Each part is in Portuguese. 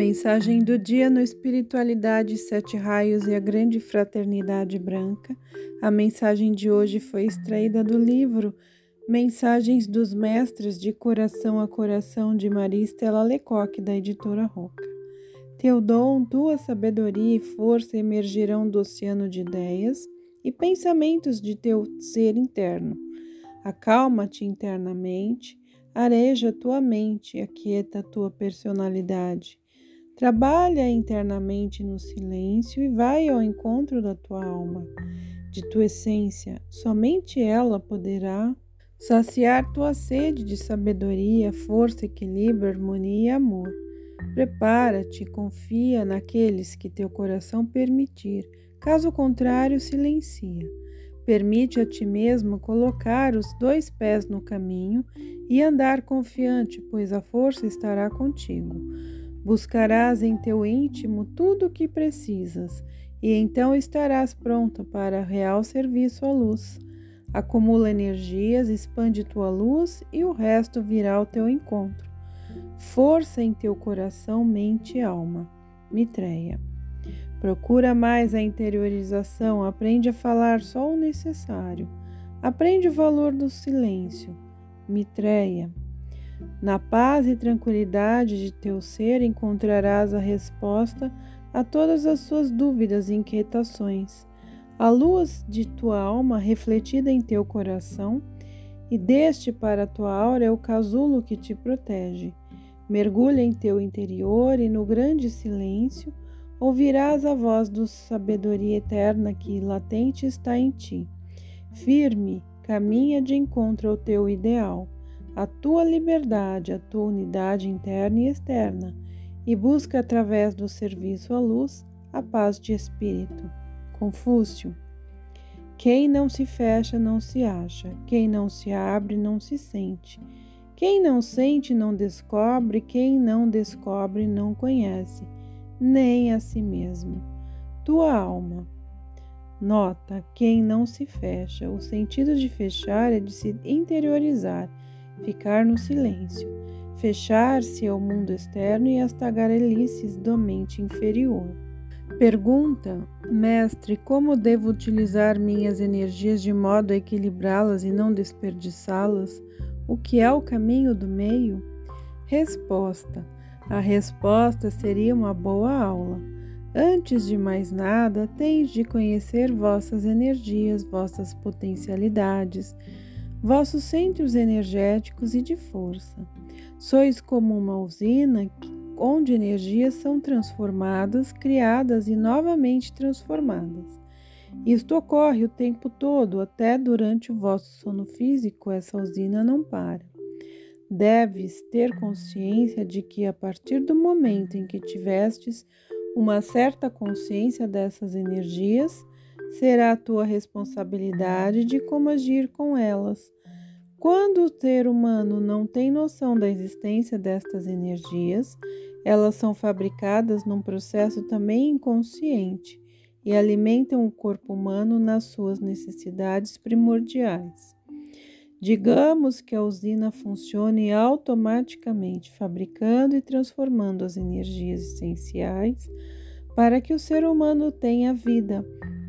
Mensagem do dia no Espiritualidade Sete Raios e a Grande Fraternidade Branca. A mensagem de hoje foi extraída do livro Mensagens dos Mestres de Coração a Coração de Maria Estela Lecoque, da editora Roca. Teu dom, tua sabedoria e força emergirão do oceano de ideias e pensamentos de teu ser interno. Acalma-te internamente, areja tua mente, aquieta tua personalidade Trabalha internamente no silêncio e vai ao encontro da tua alma, de tua essência. Somente ela poderá saciar tua sede de sabedoria, força, equilíbrio, harmonia e amor. Prepara-te, confia naqueles que teu coração permitir, caso contrário, silencia. Permite a ti mesmo colocar os dois pés no caminho e andar confiante, pois a força estará contigo. Buscarás em teu íntimo tudo o que precisas, e então estarás pronto para real serviço à luz. Acumula energias, expande tua luz e o resto virá ao teu encontro. Força em teu coração, mente e alma. Mitreia. Procura mais a interiorização, aprende a falar só o necessário. Aprende o valor do silêncio. Mitreia. Na paz e tranquilidade de teu ser encontrarás a resposta a todas as suas dúvidas e inquietações. A luz de tua alma refletida em teu coração, e deste para tua aura é o casulo que te protege. Mergulha em teu interior e no grande silêncio ouvirás a voz da sabedoria eterna que latente está em ti. Firme, caminha de encontro ao teu ideal a tua liberdade, a tua unidade interna e externa, e busca através do serviço à luz a paz de espírito. Confúcio. Quem não se fecha não se acha, quem não se abre não se sente. Quem não sente não descobre, quem não descobre não conhece, nem a si mesmo. Tua alma. Nota: quem não se fecha. O sentido de fechar é de se interiorizar ficar no silêncio, fechar-se ao mundo externo e às tagarelices do mente inferior. Pergunta, mestre, como devo utilizar minhas energias de modo a equilibrá-las e não desperdiçá-las? O que é o caminho do meio? Resposta: a resposta seria uma boa aula. Antes de mais nada, tens de conhecer vossas energias, vossas potencialidades, vossos centros energéticos e de força. Sois como uma usina onde energias são transformadas, criadas e novamente transformadas. Isto ocorre o tempo todo, até durante o vosso sono físico, essa usina não para. Deves ter consciência de que, a partir do momento em que tivestes uma certa consciência dessas energias, será a tua responsabilidade de como agir com elas. Quando o ser humano não tem noção da existência destas energias, elas são fabricadas num processo também inconsciente e alimentam o corpo humano nas suas necessidades primordiais. Digamos que a usina funcione automaticamente, fabricando e transformando as energias essenciais para que o ser humano tenha vida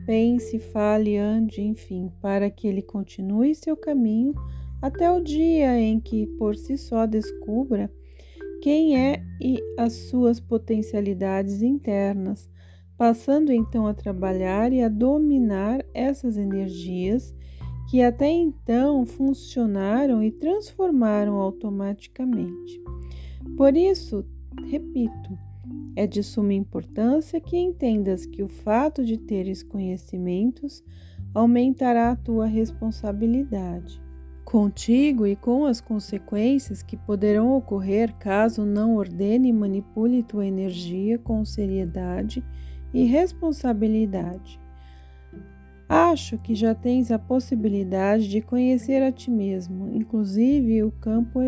pense, fale, ande, enfim, para que ele continue seu caminho até o dia em que por si só descubra quem é e as suas potencialidades internas, passando então a trabalhar e a dominar essas energias que até então funcionaram e transformaram automaticamente. Por isso, repito, é de suma importância que entendas que o fato de teres conhecimentos aumentará a tua responsabilidade contigo e com as consequências que poderão ocorrer caso não ordene e manipule tua energia com seriedade e responsabilidade. Acho que já tens a possibilidade de conhecer a ti mesmo, inclusive o campo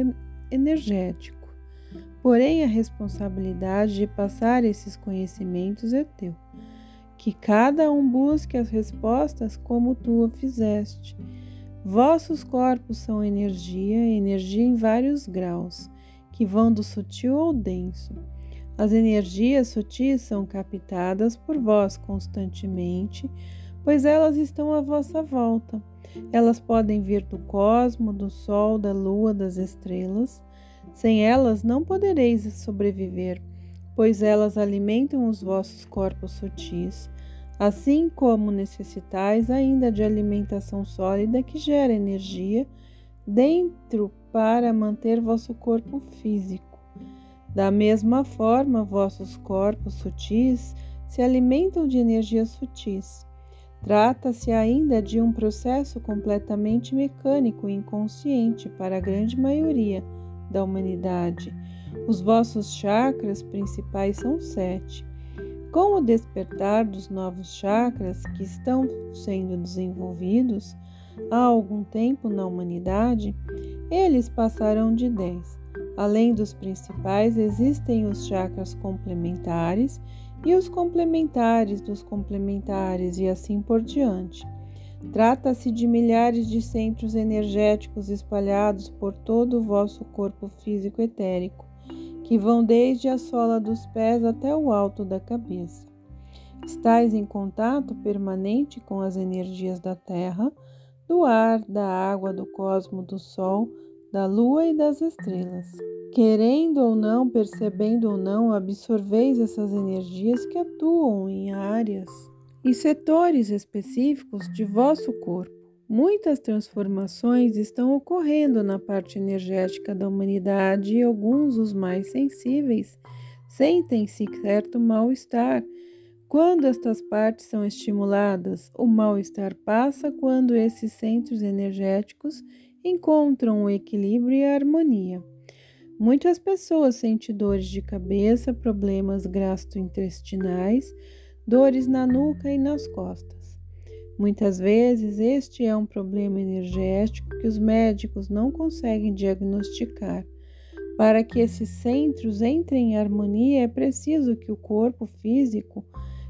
energético. Porém, a responsabilidade de passar esses conhecimentos é teu. Que cada um busque as respostas como tu o fizeste. Vossos corpos são energia, energia em vários graus, que vão do sutil ao denso. As energias sutis são captadas por vós constantemente, pois elas estão à vossa volta. Elas podem vir do cosmo, do sol, da lua, das estrelas. Sem elas não podereis sobreviver, pois elas alimentam os vossos corpos sutis, assim como necessitais ainda de alimentação sólida que gera energia dentro para manter vosso corpo físico. Da mesma forma, vossos corpos sutis se alimentam de energias sutis. Trata-se ainda de um processo completamente mecânico e inconsciente para a grande maioria da humanidade. Os vossos chakras principais são sete. Com o despertar dos novos chakras que estão sendo desenvolvidos há algum tempo na humanidade, eles passarão de dez. Além dos principais, existem os chakras complementares e os complementares dos complementares e assim por diante. Trata-se de milhares de centros energéticos espalhados por todo o vosso corpo físico etérico, que vão desde a sola dos pés até o alto da cabeça. Estais em contato permanente com as energias da Terra, do ar, da água, do cosmo, do Sol, da lua e das estrelas. Querendo ou não, percebendo ou não, absorveis essas energias que atuam em áreas e setores específicos de vosso corpo. Muitas transformações estão ocorrendo na parte energética da humanidade e alguns, os mais sensíveis, sentem-se certo mal-estar. Quando estas partes são estimuladas, o mal-estar passa quando esses centros energéticos encontram o equilíbrio e a harmonia. Muitas pessoas sentem dores de cabeça, problemas gastrointestinais, dores na nuca e nas costas. Muitas vezes este é um problema energético que os médicos não conseguem diagnosticar. Para que esses centros entrem em harmonia, é preciso que o corpo físico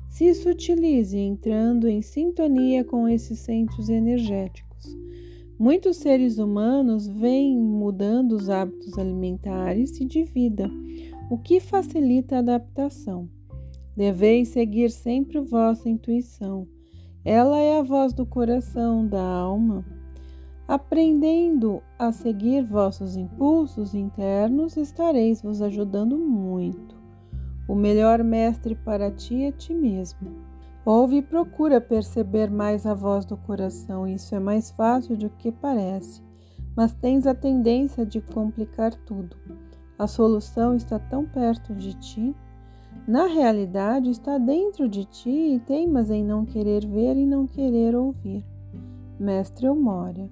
se sutilize, entrando em sintonia com esses centros energéticos. Muitos seres humanos vêm mudando os hábitos alimentares e de vida, o que facilita a adaptação. Deveis seguir sempre vossa intuição. Ela é a voz do coração, da alma. Aprendendo a seguir vossos impulsos internos, estareis vos ajudando muito. O melhor mestre para ti é ti mesmo. Ouve e procura perceber mais a voz do coração, isso é mais fácil do que parece, mas tens a tendência de complicar tudo. A solução está tão perto de ti. Na realidade, está dentro de ti e teimas em não querer ver e não querer ouvir. Mestre Eumória